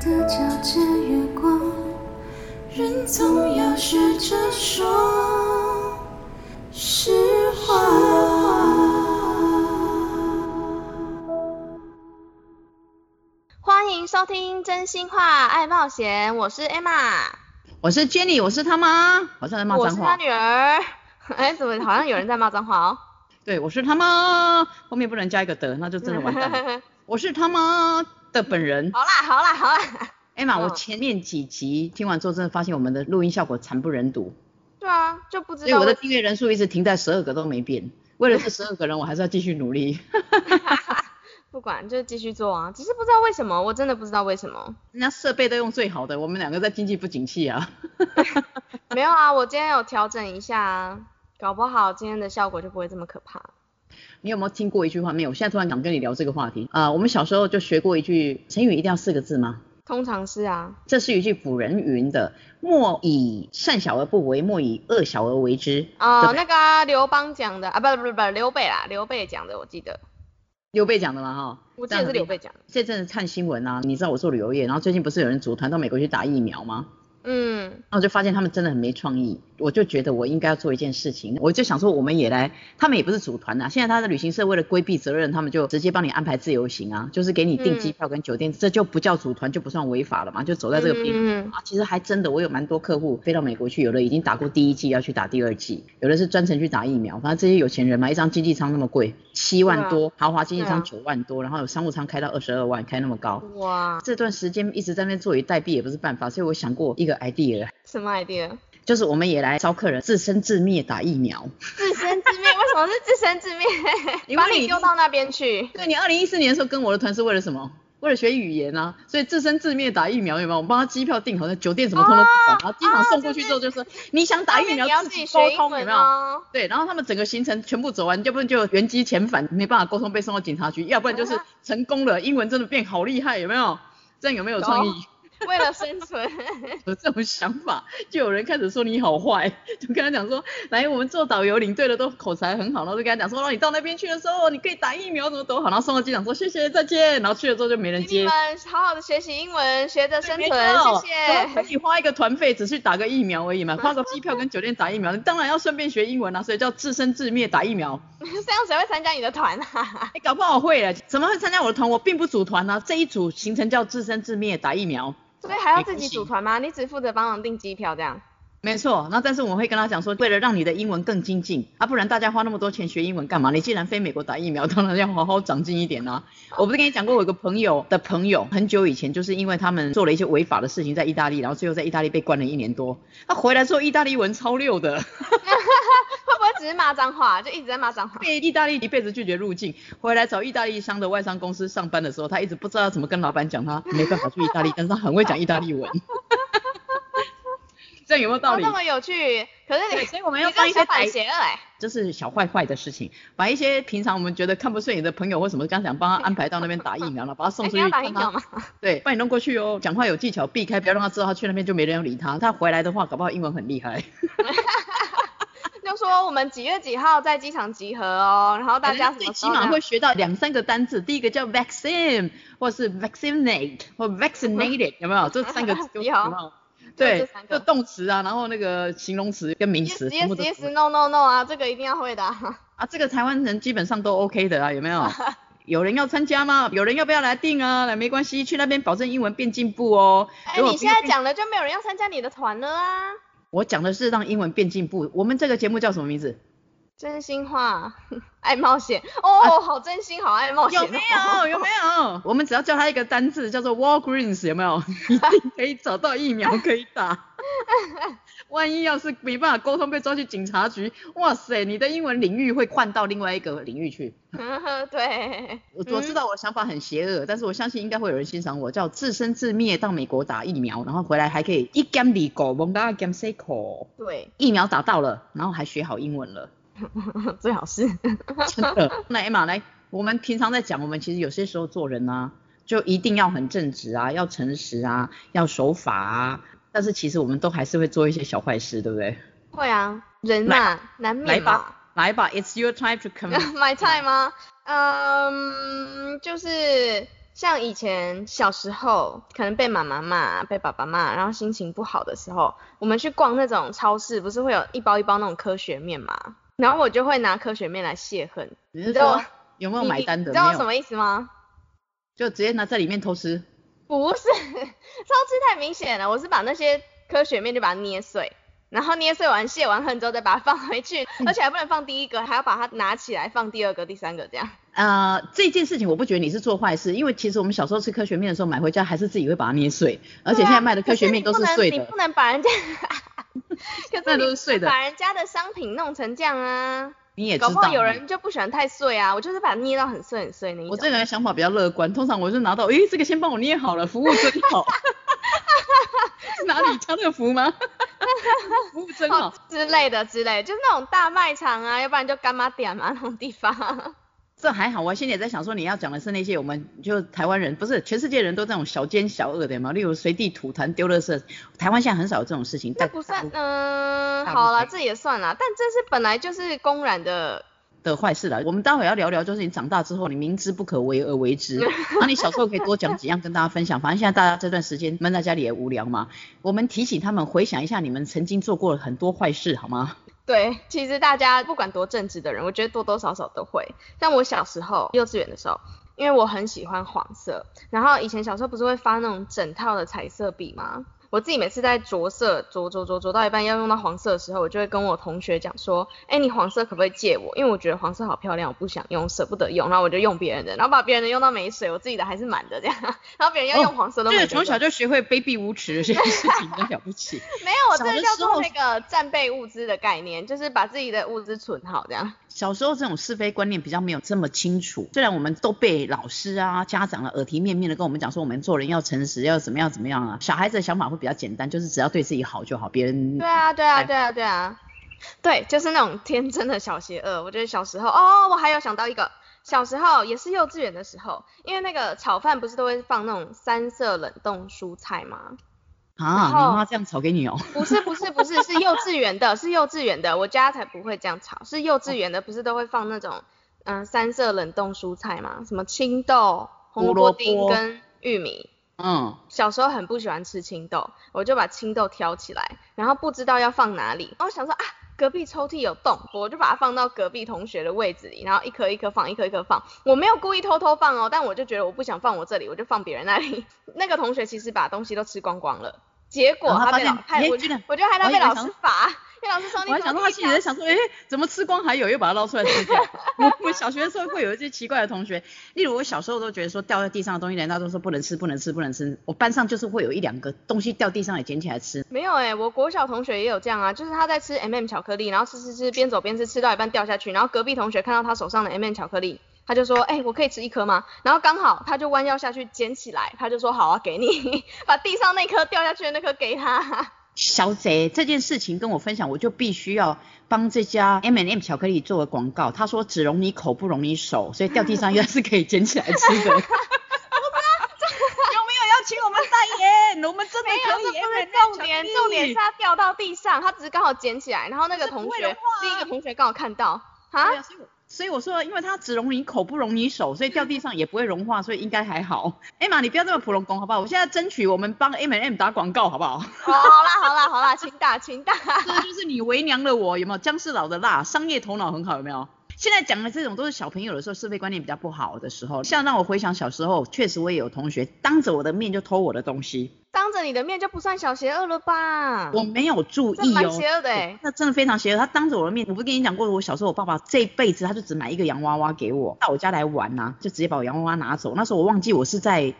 的皎洁月光，人总要学着说实话。欢迎收听真心话爱冒险，我是 Emma，我是 Jenny，我是他妈，好像在骂脏话。我是他女儿。哎，怎么好像有人在骂脏话哦？对，我是他妈，后面不能加一个的，那就真的完蛋了。我是他妈的本人。好啦好啦好啦。Emma，嗯我前面几集听完之后，真的发现我们的录音效果惨不忍睹，对啊，就不知所以我的订阅人数一直停在十二个都没变。为了这十二个人，我还是要继续努力。不管就继续做啊，只是不知道为什么，我真的不知道为什么。人家设备都用最好的，我们两个在经济不景气啊。没有啊，我今天有调整一下啊，搞不好今天的效果就不会这么可怕。你有没有听过一句话？没有，我现在突然想跟你聊这个话题啊、我们小时候就学过一句成语，一定要四个字吗？通常是啊，这是一句古人云的：“莫以善小而不为，莫以恶小而为之。”哦、对不对那个啊刘邦讲的啊，不不不不，刘备啦，刘备讲的，我记得，刘备讲的嘛哈。我记得是刘备讲的。这阵子看新闻啊，你知道我做旅游业，然后最近不是有人组团到美国去打疫苗吗？嗯，然后我就发现他们真的很没创意，我就觉得我应该要做一件事情，我就想说我们也来，他们也不是组团啊，现在他的旅行社为了规避责任，他们就直接帮你安排自由行啊，就是给你订机票跟酒店，这就不叫组团，就不算违法了嘛，就走在这个边缘。嗯嗯啊，其实还真的，我有蛮多客户飞到美国去，有的已经打过第一剂，要去打第二剂，有的是专程去打疫苗。反正这些有钱人嘛，一张经济舱那么贵，七万多，豪华经济舱对九万多，然后有商务舱开到二十二万，开那么高。哇，这段时间一直在那边坐以待毙也不是办法，所以我想过一个 idea，什么 idea？就是我们也来招客人自生自灭打疫苗。自生自灭？为什么是自生自灭？你把你你丢到那边去。对你二零一四年的时候跟我的团是为了什么？为了学语言啊，所以自生自灭打疫苗有没有？我们帮他机票订好，那酒店什么通都不管，然后机场送过去之后就说、你想打疫苗自己沟通有没有？哦。对，然后他们整个行程全部走完，要不然就原机遣返，没办法沟通被送到警察局，要不然就是成功了，英文真的变好厉害，有没有？这样有没有创意？有 为了生存，有这种想法，就有人开始说你好坏，就跟他讲说，来我们做导游领队的都口才很好，然后就跟他讲说，让，你到那边去的时候，你可以打疫苗，怎么都好，然后送到机场说谢谢再见，然后去了之后就没人接。你们好好的学习英文，学着生存，错谢谢。可以花一个团费只去打个疫苗而已嘛，花个机票跟酒店打疫苗，你当然要顺便学英文啊，所以叫自生自灭打疫苗。这样谁会参加你的团啊？哎，搞不好我会了，怎么会参加我的团？我并不组团呢、这一组行程叫自生自灭打疫苗。所以还要自己组团吗？你只负责帮忙订机票这样？没错，然后但是我们会跟他讲说，为了让你的英文更精进啊，不然大家花那么多钱学英文干嘛？你既然飞美国打疫苗，当然要好好长进一点啊。我不是跟你讲过，我有个朋友的朋友，很久以前就是因为他们做了一些违法的事情，在意大利，然后最后在意大利被关了一年多。他回来之后，意大利文超溜的，会不会只是骂脏话，就一直在骂脏话？被意大利一辈子拒绝入境，回来找意大利商的外商公司上班的时候，他一直不知道怎么跟老板讲，他 没办法去意大利，但是他很会讲意大利文。这样有没有道理哦那？么有趣，可是，你所以我们要放一些台反邪恶哎。这是小坏坏的事情，把一些平常我们觉得看不顺眼的朋友或什么，刚想帮他安排到那边打疫苗了，把他送出去，打疫苗吗？对，帮你弄过去哦，讲话有技巧，避开，不要让他知道他去那边就没人要理他。他回来的话，搞不好英文很厉害。就说我们几月几号在机场集合哦，然后大家什最起码会学到两三个单字，第一个叫 vaccine，或是 vaccinate 或 vaccinated，有没有？这三个字 有有没有？对就动词啊，然后那个形容词跟名词 yes yes 都 yes no no no 啊，这个一定要会的啊。啊，这个台湾人基本上都 OK 的啊，有没有？有人要参加吗？有人要不要来订啊？来，没关系，去那边保证英文变进步哦。哎，你现在讲了就没有人要参加你的团了啊。我讲的是让英文变进步。我们这个节目叫什么名字？真心话，爱冒险哦，好真心，好爱冒险、哦。有没有？有没有？我们只要叫他一个单字，叫做 Walgreens，有没有？一定可以找到疫苗可以打。万一要是没办法沟通，被抓去警察局，哇塞，你的英文领域会换到另外一个领域去。对，我我知道我的想法很邪恶，但是我相信应该会有人欣赏我，叫自生自灭到美国打疫苗，然后回来还可以一 gam 里狗，蒙嘎 gam say 口，对，疫苗打到了，然后还学好英文了，最好是。真的。那 Emma 来，我们平常在讲，我们其实有些时候做人啊，就一定要很正直啊，要诚实啊，要守法啊，但是其实我们都还是会做一些小坏事，对不对？会啊，人嘛，难来免嘛。吧，来吧，It's your time to come。My time 吗？嗯，就是像以前小时候，可能被妈妈骂、被爸爸骂，然后心情不好的时候，我们去逛那种超市，不是会有一包一包那种科学面嘛？然后我就会拿科学面来泄恨。你知道说有没有买单的？你知道什么意思吗？就直接拿在里面偷吃。不是，超吃太明显了。我是把那些科学面就把它捏碎，然后捏碎完卸完恨之后再把它放回去，嗯而且还不能放第一个，还要把它拿起来放第二个、第三个这样。呃，这件事情我不觉得你是做坏事，因为其实我们小时候吃科学面的时候买回家还是自己会把它捏碎，而且现在卖的科学面都对啊碎的你不能，把人家，可那是你都是碎的把人家的商品弄成这样啊。你也知道。搞不好有人就不喜欢太碎啊，我就是把它捏到很碎很碎那一种。我这个人想法比较乐观，通常我就拿到，诶，这个先帮我捏好了，服务真好。是哪里家乐福吗？服务真好哦。之类的之类，就是那种大卖场啊，要不然就干妈点嘛那种地方。这还好，我心里也在想说，你要讲的是那些我们就台湾人，不是全世界人都这种小奸小恶的嘛，例如随地吐痰、丢垃圾，台湾现在很少有这种事情。但那不算，嗯、好啦，可这也算啦，但这是本来就是公然的，的坏事了。我们待会要聊聊，就是你长大之后，你明知不可为而为之。然后你小时候可以多讲几样跟大家分享。反正现在大家这段时间闷在家里也无聊嘛，我们提醒他们回想一下你们曾经做过很多坏事，好吗？对，其实大家不管多正直的人，我觉得多多少少都会。像我小时候幼稚园的时候，因为我很喜欢黄色，然后以前小时候不是会发那种整套的彩色笔吗？我自己每次在着色着着着着到一半要用到黄色的时候，我就会跟我同学讲说，哎，你黄色可不可以借我？因为我觉得黄色好漂亮，我不想用，舍不得用，然后我就用别人的，然后把别人的用到没水，我自己的还是满的这样，然后别人要用黄色都没得用。这个从小就学会卑鄙无耻的这件事情，真了不起。没有，我这小个叫做那个战备物资的概念，就是把自己的物资存好这样。小时候这种是非观念比较没有这么清楚，虽然我们都被老师啊、家长啊耳提面命的跟我们讲说，我们做人要诚实，要怎么样怎么样啊。小孩子的想法会比较简单，就是只要对自己好就好，别人对啊，对啊，对啊，对啊，对，就是那种天真的小邪恶。我觉得小时候，哦，我还有想到一个，小时候也是幼稚园的时候，因为那个炒饭不是都会放那种三色冷冻蔬菜吗？啊，你后妈这样吵给你哦。不是，不是，不是，是幼稚园的，是幼稚园的，我家才不会这样炒，是幼稚园的，不是都会放那种嗯、三色冷冻蔬菜吗？什么青豆、红萝卜丁跟玉米。嗯，小时候很不喜欢吃青豆，我就把青豆挑起来，然后不知道要放哪里，然后想说啊，隔壁抽屉有洞，我就把它放到隔壁同学的位置里，然后一颗一颗放，一颗一颗放。我没有故意偷偷放哦，但我就觉得我不想放我这里，我就放别人那里。那个同学其实把东西都吃光光了，结果他被现害我就害他被老师罚，因为老师说你我还想到他心里在想说，哎、怎么吃光还有，又把它捞出来吃掉。我我小学的时候会有一些奇怪的同学，例如我小时候都觉得说掉在地上的东西，人家都说不能吃，不能吃，不能吃。我班上就是会有一两个东西掉地上也捡起来吃。没有哎、我国小同学也有这样啊，就是他在吃 M、m 巧克力，然后吃吃吃，边走边吃，吃到一半掉下去，然后隔壁同学看到他手上的 M、m 巧克力，他就说，哎、我可以吃一颗吗？然后刚好他就弯腰下去捡起来，他就说好啊，给你，把地上那颗掉下去的那颗给他。小贼这件事情跟我分享，我就必须要帮这家 M M 巧克力做个广告。他说只容你口，不容你手，所以掉地上 应该是可以捡起来吃的。有没有要请我们代言？我们真的，可以重点，重点是他掉到地上，他只是刚好捡起来，然后那个同学这不会融化啊另一个同学刚好看到，啊对，啊，所以我说，因为它只溶你口，不溶你手，所以掉地上也不会融化，所以应该还好。艾玛，你不要这么普龙宫好不好？我现在争取我们帮 M M 打广告好不好？哦，好啦好啦好啦，请打请打。这就是你为娘的我，有没有？姜是老的辣，商业头脑很好，有没有？现在讲的这种都是小朋友的时候是非观念比较不好的时候，像让我回想小时候，确实我也有同学当着我的面就偷我的东西，当着你的面就不算小邪恶了吧？我没有注意哦。邪恶的哎、那真的非常邪恶。他当着我的面，我不是跟你讲过，我小时候我爸爸这辈子他就只买一个洋娃娃给我，到我家来玩呐、就直接把我洋娃娃拿走。那时候我忘记我是在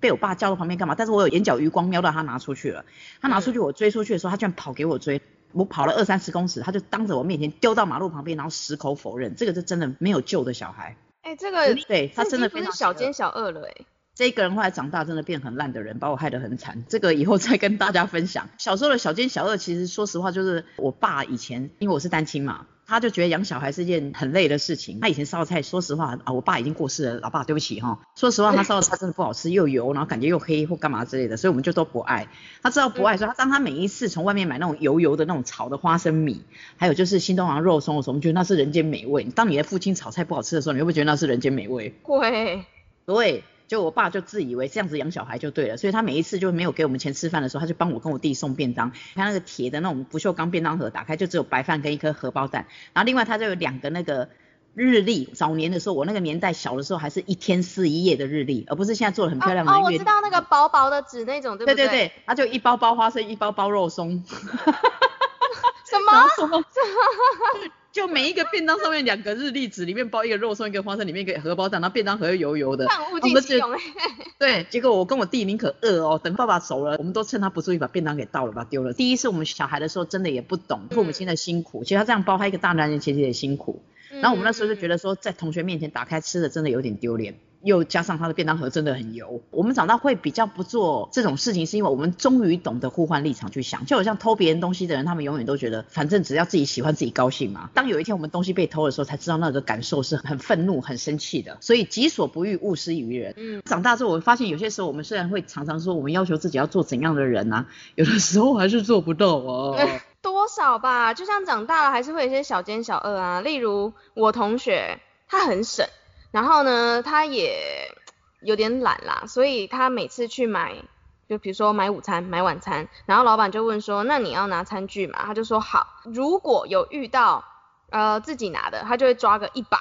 被我爸叫到旁边干嘛，但是我有眼角余光瞄到他拿出去了。他拿出去，我追出去的时候，他居然跑给我追。我跑了二三十公尺，他就当着我面前丢到马路旁边，然后矢口否认，这个是真的没有救的小孩。哎、这个对他真的这已经不是非常小奸小恶了哎、这个人后来长大真的变很烂的人，把我害得很惨。这个以后再跟大家分享。小时候的小奸小恶，其实说实话就是我爸以前，因为我是单亲嘛，他就觉得养小孩是件很累的事情。他以前烧的菜，说实话啊，我爸已经过世了，老爸对不起哈。说实话，他烧的菜真的不好吃，又油，然后感觉又黑或干嘛之类的，所以我们就都不爱。他知道不爱，所以他当他每一次从外面买那种油油的那种炒的花生米，还有就是新东阳肉松的时候，我们觉得那是人间美味。当你的父亲炒菜不好吃的时候，你会不会觉得那是人间美味？会，对，就我爸就自以为这样子养小孩就对了，所以他每一次就没有给我们钱吃饭的时候，他就帮我跟我弟送便当。他那个铁的那种不锈钢便当盒打开就只有白饭跟一颗荷包蛋，然后另外他就有两个那个日历。早年的时候，我那个年代小的时候还是一天撕一页的日历，而不是现在做的很漂亮的哦。我知道那个薄薄的纸那种，对不对对对对，他就一包包花生，一包包肉松。什么？什么？就每一个便当上面两个日历纸，里面包一个肉松，一个花生，里面一个荷包蛋，然后便当盒又油油的。我们就尽其用哎。对，结果我跟我弟宁可饿哦，等爸爸走了，我们都趁他不注意把便当给倒了，把它丢了。第一是我们小孩的时候真的也不懂父母亲的辛苦，其实他这样包他一个大男人其实也辛苦。然后我们那时候就觉得，得说，在同学面前打开吃的真的有点丢脸，又加上他的便当盒真的很油。我们长大会比较不做这种事情，是因为我们终于懂得互换立场去想。就好像偷别人东西的人，他们永远都觉得，反正只要自己喜欢、自己高兴嘛。当有一天我们东西被偷的时候，才知道那个感受是很愤怒、很生气的。所以己所不欲，勿施于人。嗯，长大之后，我发现有些时候我们虽然会常常说我们要求自己要做怎样的人啊，有的时候还是做不到啊。多少吧，就像长大了还是会有一些小奸小恶啊。例如我同学，他很省，然后呢，他也有点懒啦，所以他每次去买，就比如说买午餐、买晚餐，然后老板就问说，那你要拿餐具吗？他就说好。如果有遇到呃自己拿的，他就会抓个一把。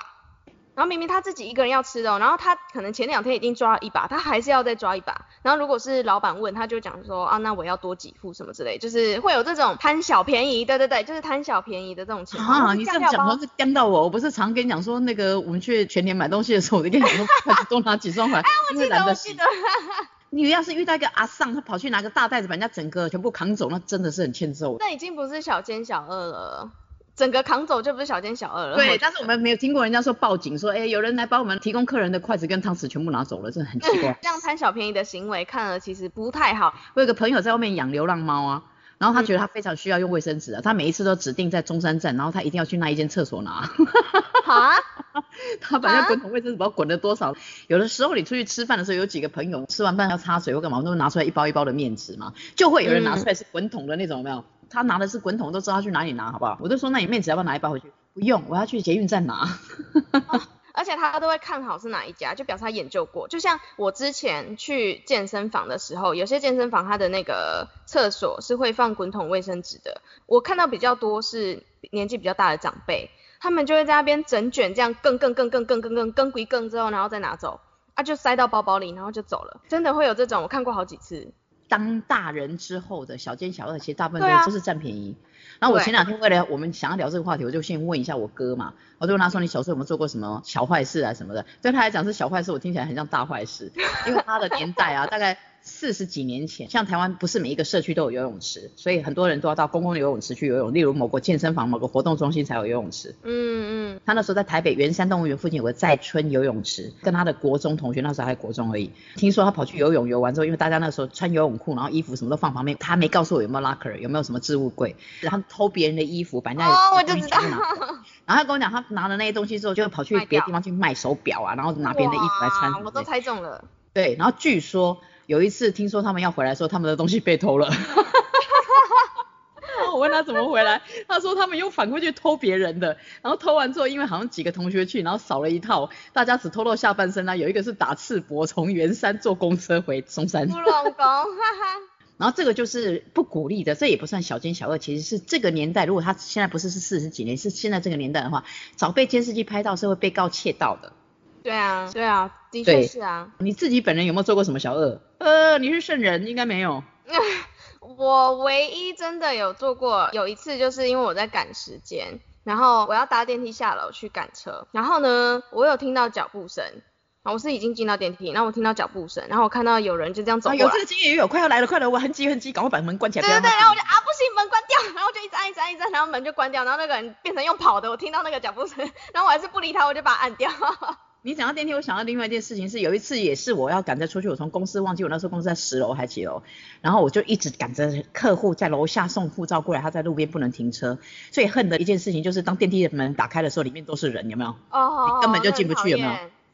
然后明明他自己一个人要吃的、哦，然后他可能前两天已经抓了一把，他还是要再抓一把。然后如果是老板问，他就讲说啊，那我要多几副什么之类，就是会有这种贪小便宜，对对对，就是贪小便宜的这种情况。啊，你这样讲好像是刁到我。我不是常跟你讲说，那个我们去全年买东西的时候，我就跟你讲说，快去多拿几双回来，哎，我记得。我记得，你要是遇到一个阿尚，他跑去拿个大袋子把人家整个全部扛走，那真的是很欠揍。那已经不是小奸小恶了，整个扛走就不是小奸小恶了。对，但是我们没有听过人家说报警说，哎、有人来把我们提供客人的筷子跟汤匙全部拿走了，真的很奇怪。这样贪小便宜的行为看了其实不太好。我有个朋友在外面养流浪猫啊，然后他觉得他非常需要用卫生纸啊，他每一次都指定在中山站，然后他一定要去那一间厕所拿。啊？他把那滚筒卫生纸不知道滚了多少。有的时候你出去吃饭的时候，有几个朋友吃完饭要擦水或干嘛，都会拿出来一包一包的面纸嘛，就会有人拿出来是滚筒的那种，有没有？他拿的是滚筒，都知道他去哪里拿，好不好？我就说那你妹子要不要拿一包回去？不用，我要去捷运站拿。而且他都会看好是哪一家，就表示他研究过。就像我之前去健身房的时候，有些健身房它的那个厕所是会放滚筒卫生纸的。我看到比较多是年纪比较大的长辈，他们就会在那边整卷这样更更更更更更更更归更之后，然后再拿走，啊就塞到包包里，然后就走了。真的会有这种，我看过好几次。当大人之后的小奸小恶，其实大部分对啊都是占便宜。然后我前两天为了我们想要聊这个话题，我就先问一下我哥嘛，我就问他说你小时候有没有做过什么小坏事啊什么的？对他来讲是小坏事，我听起来很像大坏事，因为他的年代啊，大概四十几年前，像台湾不是每一个社区都有游泳池，所以很多人都要到公共游泳池去游泳，例如某个健身房、某个活动中心才有游泳池。嗯嗯，他那时候在台北圆山动物园附近有个在村游泳池，跟他的国中同学，那时候还国中而已。听说他跑去游泳，游完之后，因为大家那时候穿游泳裤，然后衣服什么都放旁边，他没告诉我有没有 locker，有没有什么置物柜，然后偷别人的衣服，把人家的哦，我就知道。然后他跟我讲，他拿了那些东西之后，就跑去别的地方去卖手表啊，然后拿别人的衣服来穿我都猜中了。对，然后据说有一次听说他们要回来的时候，他们的东西被偷了。然后我问他怎么回来，他说他们又反过去偷别人的，然后偷完之后，因为好像几个同学去，然后少了一套，大家只偷到下半身啊，有一个是打赤膊从圆山坐公车回松山，乌龙宫，哈哈。然后这个就是不鼓励的，这也不算小奸小恶，其实是这个年代，如果他现在不是是四十几年，是现在这个年代的话，早被监视器拍到是会被告窃盗的。对啊，对啊，的确是啊。你自己本人有没有做过什么小恶？呃，你是圣人，应该没有。我唯一真的有做过，有一次就是因为我在赶时间，然后我要搭电梯下楼去赶车，然后呢，我有听到脚步声，啊，我是已经进到电梯，然后我听到脚步声，然后我看到有人就这样走啊，过来，有这个经验也有，快要来了，快来了，我很急很急，赶快把门关起来。对对对，然后我就啊不行，门关掉，然后我就一直按一直按一直按，然后门就关掉，然后那个人变成用跑的，我听到那个脚步声，然后我还是不理他，我就把它按掉。你讲到电梯，我想到另外一件事情是，有一次也是我要赶着出去，我从公司忘记我那时候公司在十楼还几楼，然后我就一直赶着客户在楼下送护照过来，他在路边不能停车。最恨的一件事情就是当电梯的门打开的时候，里面都是人，有没有？哦，你根本就进不去有没有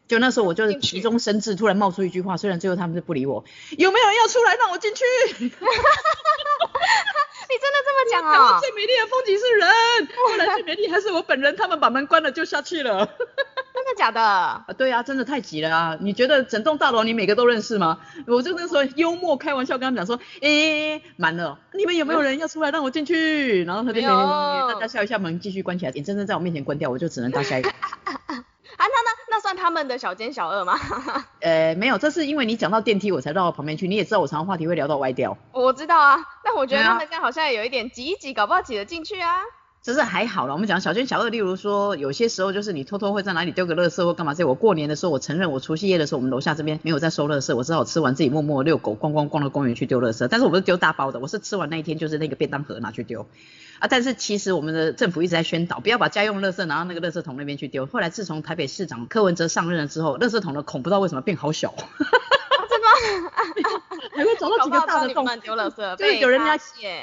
就那时候我就是急中生智，突然冒出一句话，虽然最后他们是不理我，有没有人要出来让我进去？你真的这么讲台湾啊？最美丽的风景是人，后来最美丽还是我本人，他们把门关了就下去了。真的假的？啊，对啊，真的太急了啊！你觉得整栋大楼你每个都认识吗？我就那时候幽默开玩笑跟他们讲说，诶，满了，你们有没有人要出来让我进去？然后他就大家笑一下门继续关起来，眼睁睁在我面前关掉，我就只能到下一个。啊，那那那算他们的小奸小恶吗？呃，没有，这是因为你讲到电梯我才绕到旁边去，你也知道我常常话题会聊到歪掉。我知道啊，但我觉得他们这样好像也有一点挤一挤，搞不好挤得进去啊。只是还好了，我们讲小奸小恶，例如说有些时候就是你偷偷会在哪里丢个垃圾或干嘛这我过年的时候，我承认我除夕夜的时候，我们楼下这边没有在收垃圾，我只好吃完自己默默遛狗，逛逛逛到公园去丢垃圾。但是我不是丢大包的，我是吃完那一天就是那个便当盒拿去丢。啊，但是其实我们的政府一直在宣导，不要把家用垃圾拿到那个垃圾桶那边去丢。后来自从台北市长柯文哲上任了之后，垃圾桶的孔不知道为什么变好小，真的？还会找到几个大的洞。你乱丢垃圾，就是有人家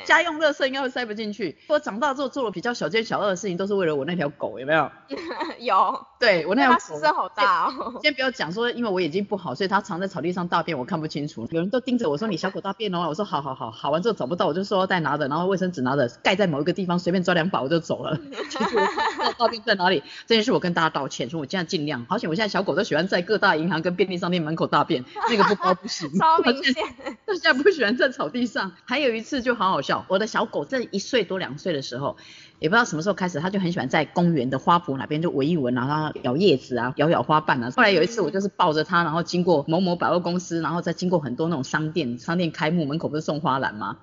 家用垃圾应该会塞不进去。我长大之后做了比较小奸小恶的事情，都是为了我那条狗，有没有？有，对我那那条狗。它食声好大哦。先不要讲说，因为我眼睛不好，所以它藏在草地上大便，我看不清楚。有人都盯着我说你小狗大便哦，我说好好好，好完之后找不到，我就塑料袋拿着，然后卫生纸拿着，盖在某一个地方，随便抓两把我就走了。其实我大便在哪里，这件事我跟大家道歉，说我现在尽量。好险，我现在小狗都喜欢在各大银行跟便利商店门口大便，那个不包不行。超明显，他现在不喜欢在草地上。还有一次就好好笑，我的小狗在一岁多两岁的时候，也不知道什么时候开始，他就很喜欢在公园的花圃那边就闻一闻，然后它咬叶子啊，咬咬花瓣啊。后来有一次我就是抱着它，然后经过某某百货公司，然后再经过很多那种商店，商店开幕门口不是送花篮吗？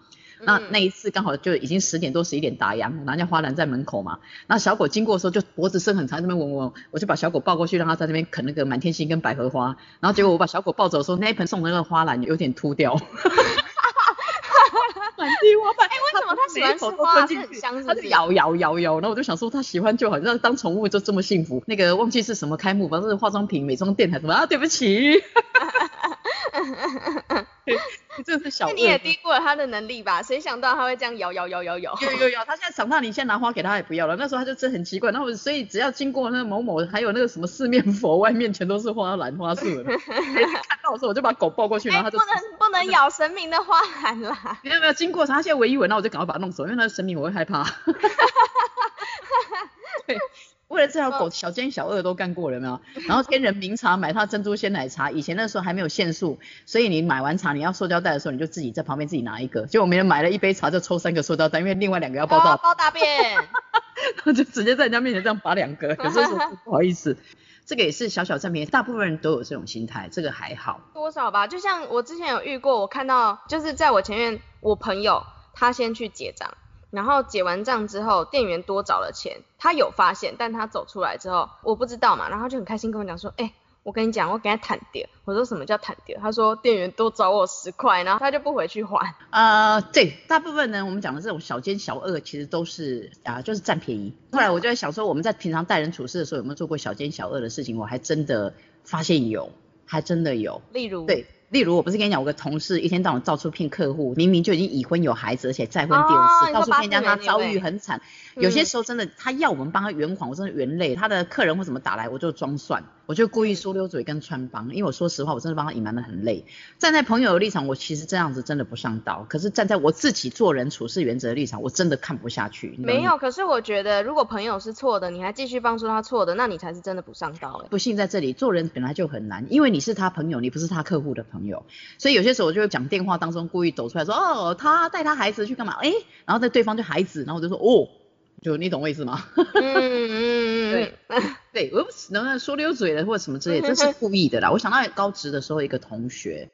那嗯。那一次刚好就已经十点多十一点打烊，然后家花篮在门口嘛，那小狗经过的时候就脖子伸很长，在那边闻闻，我就把小狗抱过去，让它在那边啃那个满天星跟百合花，然后结果我把小狗抱走的时候，那一盆送的那个花篮有点秃掉。满地花瓣，哎、为什么它喜欢吃花？是很香是不它就是咬咬咬咬，然后我就想说它喜欢就好，像当宠物就这么幸福。那个忘记是什么开幕，反正是化妆品、美妆店还是什么。啊？对不起，你真的是小。那你也低估了他的能力吧？谁想到他会这样摇摇摇摇摇？有有有，他现在长大，你现在拿花给他也不要了。那时候他就真的很奇怪，然后我所以只要经过那个某某，还有那个什么四面佛，外面全都是花篮花束 看到的时候，我就把狗抱过去，然哎，后他就不能不能咬神明的花篮啦！没有没有经过他现在闻一闻，那我就赶快把它弄走，因为那是神明我会害怕。对，为了这条狗，小奸小恶都干过了有没有？然后天人茗茶买他珍珠鲜奶茶，以前那时候还没有限速，所以你买完茶你要塑胶袋的时候，你就自己在旁边自己拿一个。结果没人买了一杯茶就抽三个塑胶袋，因为另外两个要包大，哦 包大便，然 后就直接在人家面前这样拔两个，可是不好意思。这个也是小小占便宜，大部分人都有这种心态，这个还好。多少吧？就像我之前有遇过，我看到就是在我前面，我朋友他先去结账，然后结完账之后，店员多找了钱，他有发现，但他走出来之后，我不知道嘛，然后他就很开心跟我讲说，哎、我跟你讲，我给他坦掉。我说什么叫坦掉？他说店员多找我十块，然后他就不回去还。呃，对，大部分呢，我们讲的这种小奸小恶，其实都是啊，就是占便宜。后来我就在想说，我们在平常待人处事的时候，有没有做过小奸小恶的事情？我还真的发现有，还真的有。例如，对，例如我不是跟你讲，我个同事一天到晚到处骗客户，明明就已经已婚有孩子，而且再婚第哦二次，到处骗人家他遭遇很惨。有些嗯时候真的，他要我们帮他圆谎，我真的圆累。他的客人或怎么打来，我就装蒜，我就故意说溜嘴跟穿帮，因为我说实话，我真的帮他隐瞒的很累。站在朋友的立场，我其实这样子真的不上道。可是站在我自己做人处事原则的立场，我真的看不下去。没有。可是我觉得，如果朋友是错的，你还继续帮助他错的，那你才是真的不上道哎、不信在这里，做人本来就很难，因为你是他朋友，你不是他客户的朋友，所以有些时候我就会讲电话当中故意抖出来说，哦，他带他孩子去干嘛？诶，然后在对方就孩子，然后我就说，哦，就你懂我意思吗？嗯嗯嗯对嗯，对，我能不能说溜嘴了或者什么之类，这是故意的啦。我想到高职的时候，一个同学，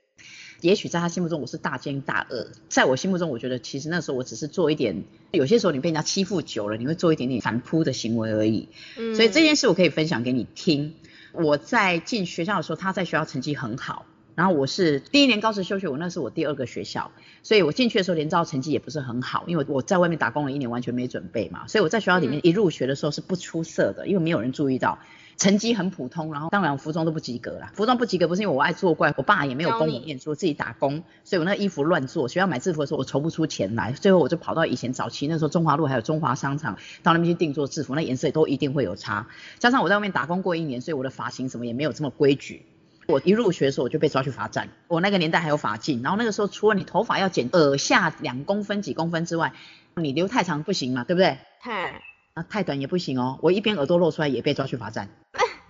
也许在他心目中我是大奸大恶，在我心目中，我觉得其实那时候我只是做一点，有些时候你被人家欺负久了，你会做一点点反扑的行为而已。嗯所以这件事我可以分享给你听。我在进学校的时候，他在学校成绩很好，然后我是第一年高职休学，我那是我第二个学校，所以我进去的时候连招成绩也不是很好，因为我在外面打工了一年，完全没准备嘛，所以我在学校里面一入学的时候是不出色的，因为没有人注意到。成绩很普通，然后当然服装都不及格啦。服装不及格不是因为我爱作怪，我爸也没有供教你我念书，自己打工，所以我那衣服乱做。学校买制服的时候我筹不出钱来，最后我就跑到以前早期那时候中华路还有中华商场，到那边去定做制服，那颜色也都一定会有差。加上我在外面打工过一年，所以我的发型什么也没有这么规矩。我一入学的时候我就被抓去罚站，我那个年代还有罚禁，然后那个时候除了你头发要剪耳下两公分几公分之外，你留太长不行嘛，对不对？太啊，太短也不行哦，我一边耳朵露出来也被抓去罚站。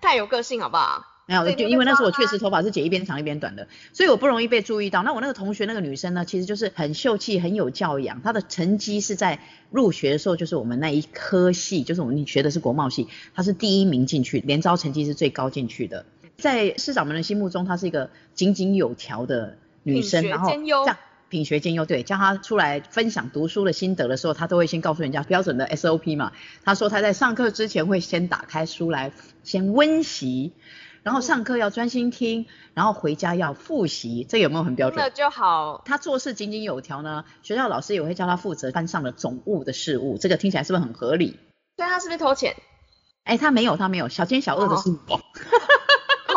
太有个性好不好？没有，因为那时候我确实头发是剪一边长一边短的，所以我不容易被注意到。那我那个同学那个女生呢，其实就是很秀气、很有教养，她的成绩是在入学的时候，就是我们那一科系，就是我们学的是国贸系，她是第一名进去，连招成绩是最高进去的。在市长们的心目中，她是一个井井有条的女生，然后这样品学兼优，对，叫她出来分享读书的心得的时候，她都会先告诉人家标准的 SOP 嘛。她说她在上课之前会先打开书来先温习，然后上课要专心听，然后回家要复习，这有没有很标准？那就好。她做事井井有条呢，学校老师也会叫她负责班上的总务的事务，这个听起来是不是很合理？对她是不是偷钱？哎，她没有，她没有，小奸小恶的是我。哦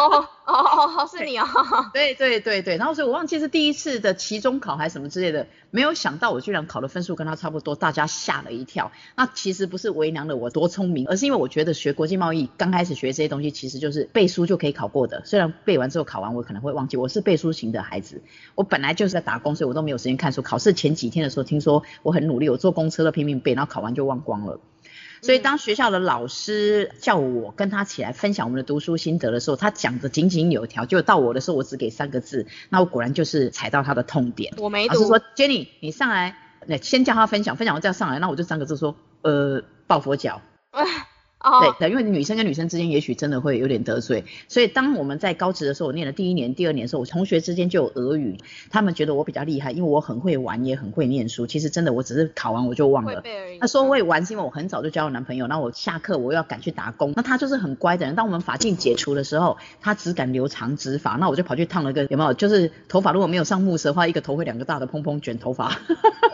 哦哦哦，是你哦。对对对对，然后所以我忘记是第一次的期中考还是什么之类的，没有想到我居然考的分数跟他差不多，大家吓了一跳。那其实不是为难了我多聪明，而是因为我觉得学国际贸易刚开始学这些东西，其实就是背书就可以考过的。虽然背完之后考完我可能会忘记，我是背书型的孩子。我本来就是在打工，所以我都没有时间看书。考试前几天的时候，听说我很努力，我坐公车都拼命背，然后考完就忘光了。所以当学校的老师叫我跟他起来分享我们的读书心得的时候，他讲的井井有条，就到我的时候我只给三个字，那我果然就是踩到他的痛点。我没读。老师说 Jenny，你上来，那先叫他分享，分享完再上来，那我就三个字说，呃，抱佛脚。哦，对对，因为女生跟女生之间也许真的会有点得罪，所以当我们在高职的时候，我念了第一年、第二年的时候，我同学之间就有俄语，他们觉得我比较厉害，因为我很会玩，也很会念书。其实真的我只是考完我就忘了。他说会玩是因为我很早就交了男朋友，然后我下课我又要赶去打工。那他就是很乖的人。当我们发禁解除的时候，他只敢留长直发，那我就跑去烫了个有没有？就是头发如果没有上慕斯的话，一个头会两个大的蓬蓬卷头发。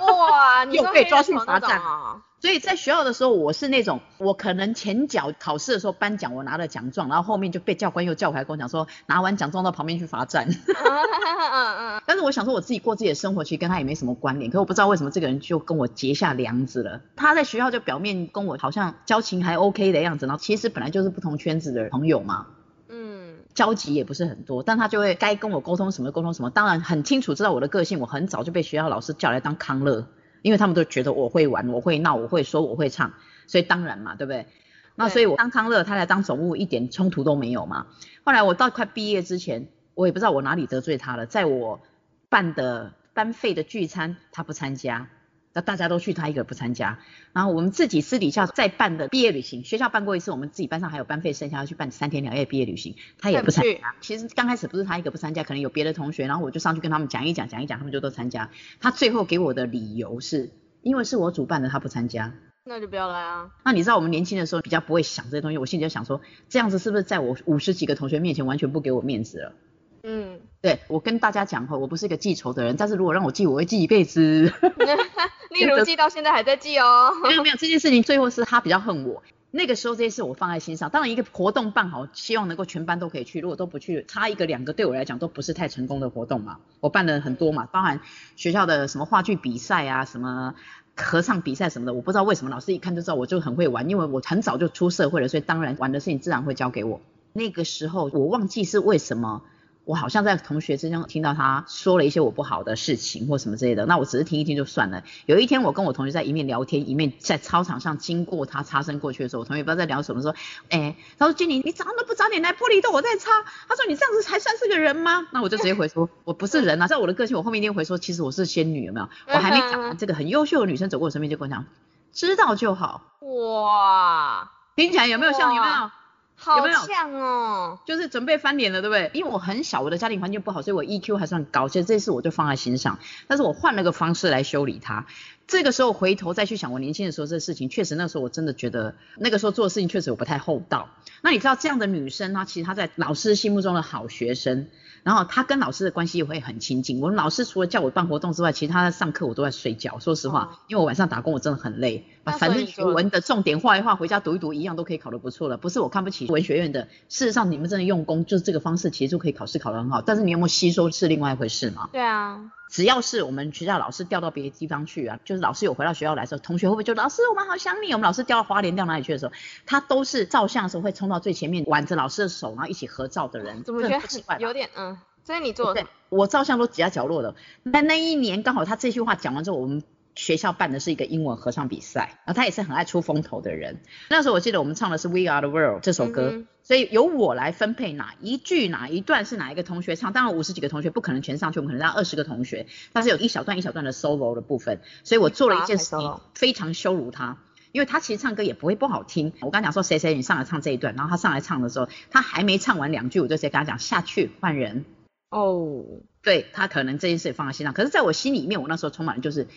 哇，你说又被抓去罚站哦所以在学校的时候，我是那种，我可能前脚考试的时候颁奖，我拿了奖状，然后后面就被教官又叫回来跟我讲说，拿完奖状到旁边去罚站。但是我想说我自己过自己的生活，其实跟他也没什么关联。可我不知道为什么这个人就跟我结下梁子了。他在学校就表面跟我好像交情还 OK 的样子，然后其实本来就是不同圈子的朋友嘛。嗯交集也不是很多，但他就会该跟我沟通什么沟通什么，当然很清楚知道我的个性，我很早就被学校老师叫来当康乐，因为他们都觉得我会玩，我会闹，我会说，我会唱，所以当然嘛，对不对？那所以我当康乐，他来当总务，一点冲突都没有嘛。后来我到快毕业之前，我也不知道我哪里得罪他了，在我办的班费的聚餐，他不参加。那大家都去，他一个不参加。然后我们自己私底下再办的毕业旅行，学校办过一次，我们自己班上还有班费剩下要去办三天两夜毕业旅行，他也不参加。其实刚开始不是他一个不参加，可能有别的同学，然后我就上去跟他们讲一讲，讲一讲，他们就都参加。他最后给我的理由是，因为是我主办的，他不参加。那就不要来啊。那你知道我们年轻的时候比较不会想这些东西，我心里就想说，这样子是不是在我五十几个同学面前完全不给我面子了？嗯，对我跟大家讲哈，我不是一个记仇的人，但是如果让我记，我会记一辈子。例如记到现在还在记哦。没有没有，这件事情最后是他比较恨我。那个时候这些事我放在心上，当然一个活动办好，希望能够全班都可以去。如果都不去，差一个两个对我来讲都不是太成功的活动嘛。我办了很多嘛，包含学校的什么话剧比赛啊，什么合唱比赛什么的，我不知道为什么老师一看就知道我就很会玩，因为我很早就出社会了，所以当然玩的事情自然会交给我。那个时候我忘记是为什么。我好像在同学之间听到他说了一些我不好的事情或什么之类的，那我只是听一听就算了。有一天我跟我同学在一面聊天，一面在操场上经过他擦身过去的时候，我同学不知道在聊什么，说，哎，他说经理，你早上都不早点来，玻璃都我在擦。他说你这样子还算是个人吗？那我就直接回说，我不是人啊，在我的个性，我后面一定回说，其实我是仙女，有没有？我还没讲完，这个很优秀的女生走过我身边就跟我讲，知道就好。哇，听起来有没有像？有没有？好像哦。就是准备翻脸了，对不对？因为我很小，我的家庭环境不好，所以我 EQ 还算高，其实这次我就放在心上。但是我换了个方式来修理他。这个时候回头再去想，我年轻的时候这事情，确实那时候我真的觉得那个时候做的事情确实我不太厚道。那你知道这样的女生呢，其实她在老师心目中的好学生，然后她跟老师的关系也会很亲近。我们老师除了叫我办活动之外，其实她在上课我都在睡觉。说实话，哦因为我晚上打工我真的很累，那反正所以说学文的重点画一画，回家读一读，一样都可以考得不错了。不是我看不起文学院的，事实上你们真的用功，就是这个方式其实就可以考试考得很好。但是你有没有吸收是另外一回事嘛。对啊，只要是我们学校老师调到别的地方去啊，就是老师有回到学校来的时候，同学会不会就老师我们好想你？我们老师调到花莲调哪里去的时候，他都是照相的时候会冲到最前面，挽着老师的手，然后一起合照的人，这怎么觉得很不奇怪有点嗯？所以你做了对我照相都挤在角落的。那那一年刚好他这句话讲完之后，我们学校办的是一个英文合唱比赛，然后他也是很爱出风头的人。那时候我记得我们唱的是 We Are the World 这首歌，嗯所以由我来分配哪一句哪一段是哪一个同学唱。当然五十几个同学不可能全上去，我们可能让二十个同学，但是有一小段一小段的 solo 的部分，所以我做了一件事情非常羞辱他。因为他其实唱歌也不会不好听，我刚讲说谁谁你上来唱这一段，然后他上来唱的时候，他还没唱完两句，我就直接跟他讲下去换人，哦，对他可能这件事也放在心上，可是在我心里面，我那时候充满了就是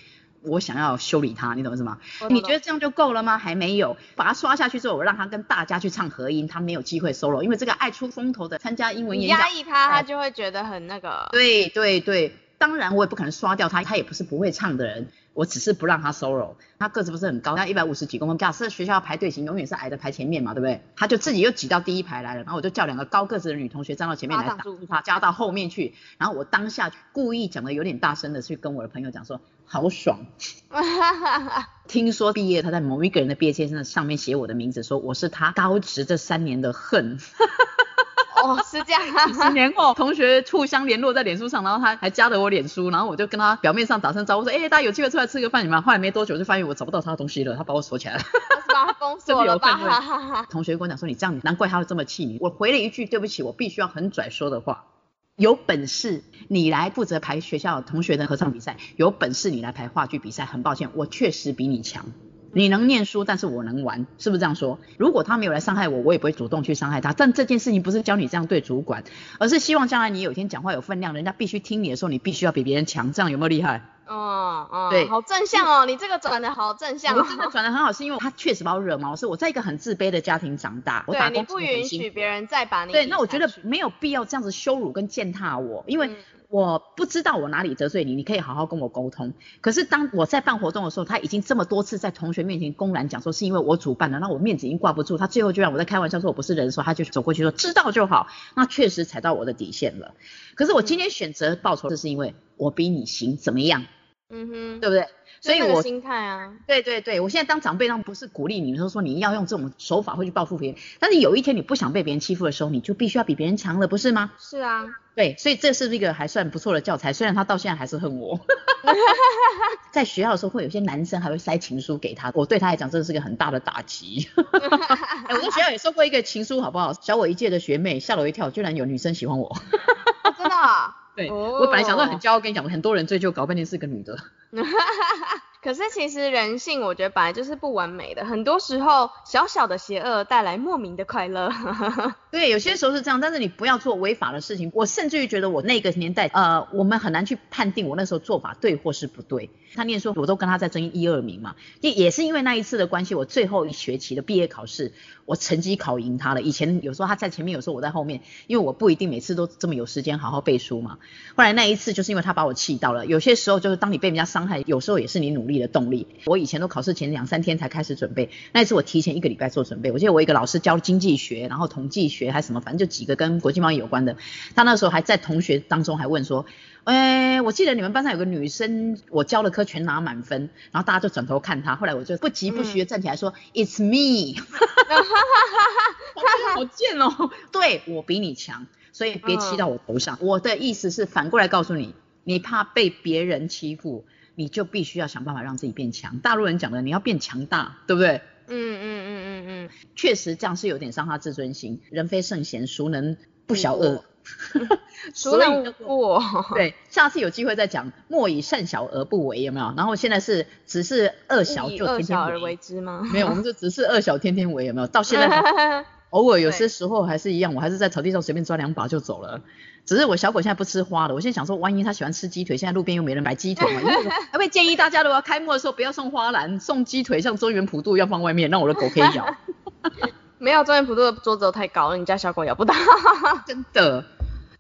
我想要修理他，你懂意思吗？你觉得这样就够了吗？还没有，把他刷下去之后，我让他跟大家去唱合音，他没有机会 solo，因为这个爱出风头的参加英文你演讲压，抑他，他就会觉得很那个。对对对，当然我也不可能刷掉他，他也不是不会唱的人，我只是不让他 solo。他个子不是很高，他一百五十几公分，假设学校排队型永远是矮的排前面嘛，对不对？他就自己又挤到第一排来了，然后我就叫两个高个子的女同学站到前面来挡住住他，加到后面去。然后我当下故意讲的有点大声的去跟我的朋友讲说，好爽。听说毕业他在某一个人的毕业签证上面写我的名字，说我是他高职这三年的恨。哦，是这样十啊。年后，同学互相联络在脸书上，然后他还加了我脸书，然后我就跟他表面上打声招呼说，哎、大家有机会出来吃个饭，你们。后来没多久就发现我找不到他的东西了，他把我锁起来了。他是把他封锁了吧？真的有哈哈哈。同学跟我讲说，你这样，难怪他会这么气你。我回了一句，对不起，我必须要很拽说的话。有本事你来负责排学校同学的合唱比赛，有本事你来排话剧比赛。很抱歉，我确实比你强。你能念书，但是我能玩，是不是这样说？如果他没有来伤害我，我也不会主动去伤害他。但这件事情不是教你这样对主管，而是希望将来你有一天讲话有分量，人家必须听你的时候，你必须要比别人强，这样有没有厉害？哦哦，对好正向哦，你这个转的好正向我真的哦。转的很好，是因为他确实把我惹毛，是我在一个很自卑的家庭长大，我打对，你不允许别人再把你对，那我觉得没有必要这样子羞辱跟践踏我，因为嗯我不知道我哪里得罪你，你可以好好跟我沟通。可是当我在办活动的时候，他已经这么多次在同学面前公然讲说是因为我主办的，那我面子已经挂不住，他最后就让我在开玩笑说我不是人的时候，他就走过去说知道就好，那确实踩到我的底线了。可是我今天选择报仇，这是因为我比你行，怎么样？嗯哼，对不对？所以我心态啊，对对对，我现在当长辈，当然不是鼓励你们说说你要用这种手法会去报复别人，但是有一天你不想被别人欺负的时候，你就必须要比别人强了，不是吗？是啊，对，所以这是一个还算不错的教材，虽然他到现在还是恨我。在学校的时候，会有些男生还会塞情书给他，我对他来讲真的是个很大的打击。哎我在学校也收过一个情书，好不好？小我一届的学妹吓了我一跳，居然有女生喜欢我。哦真的啊。对、哦我本来想说很骄傲，跟你讲，很多人追究，搞半天是个女的。可是其实人性，我觉得本来就是不完美的，很多时候小小的邪恶带来莫名的快乐。对，有些时候是这样，但是你不要做违法的事情。我甚至于觉得我那个年代，呃，我们很难去判定我那时候做法对或是不对。他念书，我都跟他在争一二名嘛，也也是因为那一次的关系，我最后一学期的毕业考试，我成绩考赢他了。以前有时候他在前面，有时候我在后面，因为我不一定每次都这么有时间好好背书嘛。后来那一次就是因为他把我气到了，有些时候就是当你被人家伤害，有时候也是你努力的动力。我以前都考试前两三天才开始准备，那一次我提前一个礼拜做准备。我记得我一个老师教经济学，然后统计学还什么，反正就几个跟国际贸易有关的。他那时候还在同学当中还问说，哎，我记得你们班上有个女生，我教的科全拿满分，然后大家就转头看她，后来我就不疾不徐的站起来说、i t s me，好贱哦，对我比你强，所以别欺到我头上。我的意思是反过来告诉你，你怕被别人欺负，你就必须要想办法让自己变强。大陆人讲的，你要变强大，对不对？嗯嗯嗯嗯嗯，确实这样是有点伤他自尊心。人非圣贤，孰能不晓恶？孰能无过？对，下次有机会再讲。莫以善小而不为，有没有？然后现在是只是恶小就天恶小而天为之吗？没有，我们就只是恶小天天为，有没有？到现在还 偶尔有些时候还是一样，我还是在草地上随便抓两把就走了。只是我小狗现在不吃花了，我现在想说，万一它喜欢吃鸡腿，现在路边又没人买鸡腿嘛，因为会建议大家，如果要开幕的时候不要送花篮，送鸡腿，像中原普渡要放外面，让我的狗可以咬。没有中原普渡的桌子都太高了，你家小狗咬不到。真的，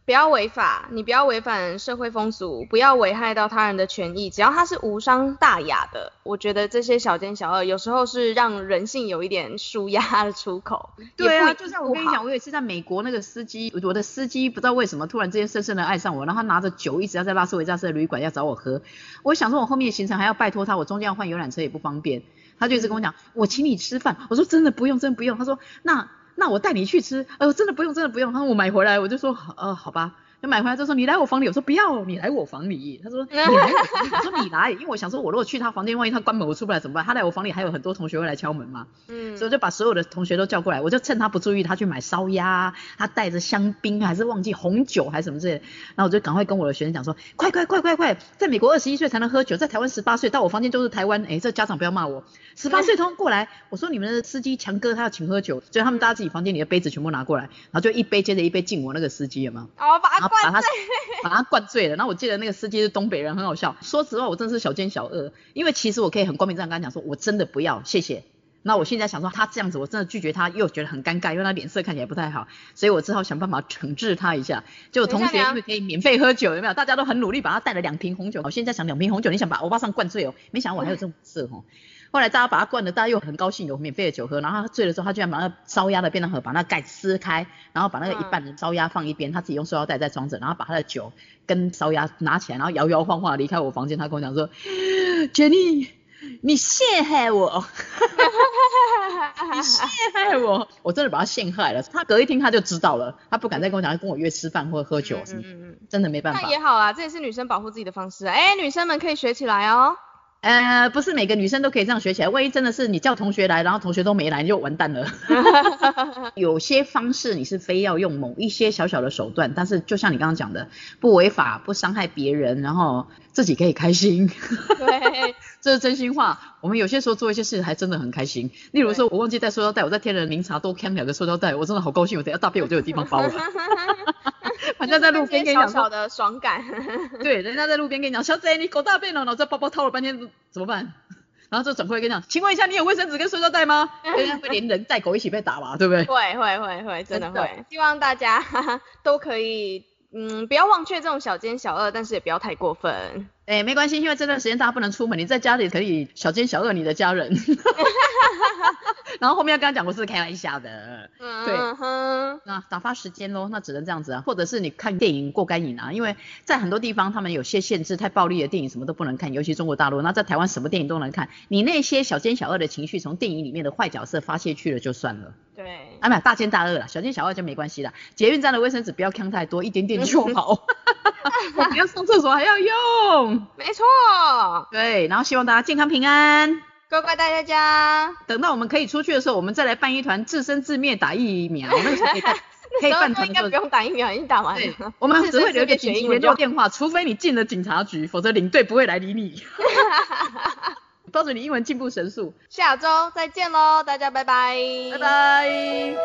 不要违法，你不要违反社会风俗，不要危害到他人的权益，只要他是无伤大雅的，我觉得这些小奸小恶有时候是让人性有一点舒压的出口。对啊，就像我跟你讲，我有一次在美国那个司机，我的司机不知道为什么突然之间深深的爱上我，然后他拿着酒一直要在拉斯维加斯的旅馆要找我喝，我想说我后面的行程还要拜托他，我中间要换游览车也不方便，他就一直跟我讲，我请你吃饭，我说真的不用，真的不用，他说那那我带你去吃，呃真的不用，真的不用，然后我买回来，我就说呃好吧。就买回来就说你来我房里，我说不要，你来我房里。他说 你来我房里，我说你来，因为我想说我如果去他房间，万一他关门我出不来怎么办？他来我房里还有很多同学会来敲门嘛，嗯，所以我就把所有的同学都叫过来，我就趁他不注意，他去买烧鸭，他带着香槟还是忘记红酒还是什么之类。的，然后我就赶快跟我的学生讲说，快快快快快，在美国二十一岁才能喝酒，在台湾十八岁到我房间就是台湾，哎，这家长不要骂我，十八岁通过来，我说你们的司机强哥他要请喝酒，所以他们大家自己房间里的杯子全部拿过来，然后就一杯接着一杯敬我那个司机有没有？哦，把把他灌醉，把他灌醉了。然后我记得那个司机是东北人，很好笑。说实话，我真的是小奸小恶，因为其实我可以很光明正大跟他讲说，我真的不要，谢谢。那我现在想说，他这样子，我真的拒绝他，又觉得很尴尬，因为他脸色看起来不太好，所以我只好想办法惩治他一下。就同学因为可以免费喝酒，有没有？大家都很努力把他带了两瓶红酒。我现在想两瓶红酒，你想把欧巴桑灌醉哦？没想到我还有这种事哦。后来大家把他灌了，大家又很高兴有免费的酒喝，然后他醉了之后，他居然把那个烧鸭的便当盒把那盖撕开，然后把那个一半的烧鸭放一边，他自己用塑料袋再装着，然后把他的酒跟烧鸭拿起来，然后摇摇晃晃地离开我房间。他跟我讲说，Jenny，你陷害我，你陷害我，我真的把他陷害了。他隔一天他就知道了，他不敢再跟我讲，跟我约吃饭或者喝酒什么，嗯嗯嗯，真的没办法那。也好啊，这也是女生保护自己的方式啊。哎，女生们可以学起来哦。呃，不是每个女生都可以这样学起来，万一真的是你叫同学来，然后同学都没来，你就完蛋了。有些方式你是非要用某一些小小的手段，但是就像你刚刚讲的，不违法，不伤害别人，然后自己可以开心，对，这是真心话。我们有些时候做一些事还真的很开心，例如说我忘记带塑料袋，我在天人茗茶多看两个塑料袋，我真的好高兴，我等下大便我就有地方包了。反正在路边跟你讲，小小的爽感。对，人家在路边跟你讲，小姐你狗大便了，然后在包包掏了半天怎么办？然后就转过来跟你讲，请问一下你有卫生纸跟塑料袋吗？人家会连人带狗一起被打吧，对不对？会会会会，真的真的会。希望大家都可以，嗯，不要忘却这种小奸小恶，但是也不要太过分。哎，没关系，因为这段时间大家不能出门，你在家里可以小奸小恶你的家人。然后后面要跟他讲，我是开玩笑的。对嗯哼，那打发时间咯，那只能这样子啊，或者是你看电影过干瘾啊，因为在很多地方他们有些限制，太暴力的电影什么都不能看，尤其中国大陆。那在台湾什么电影都能看，你那些小奸小恶的情绪从电影里面的坏角色发泄去了就算了，对，啊，没有大奸大恶了，小奸小恶就没关系了。捷运站的卫生纸不要看太多，一点点就好。我不要上厕所还要用。没错，对，然后希望大家健康平安。乖乖大在家。等到我们可以出去的时候，我们再来办一团自生自灭，打疫苗。那时候应该不用打疫苗，已经打完了。我们只会留给警急联络电话，除非你进了警察局，否则领队不会来理你。恭喜你英文进步神速，下周再见喽，大家拜拜，拜拜。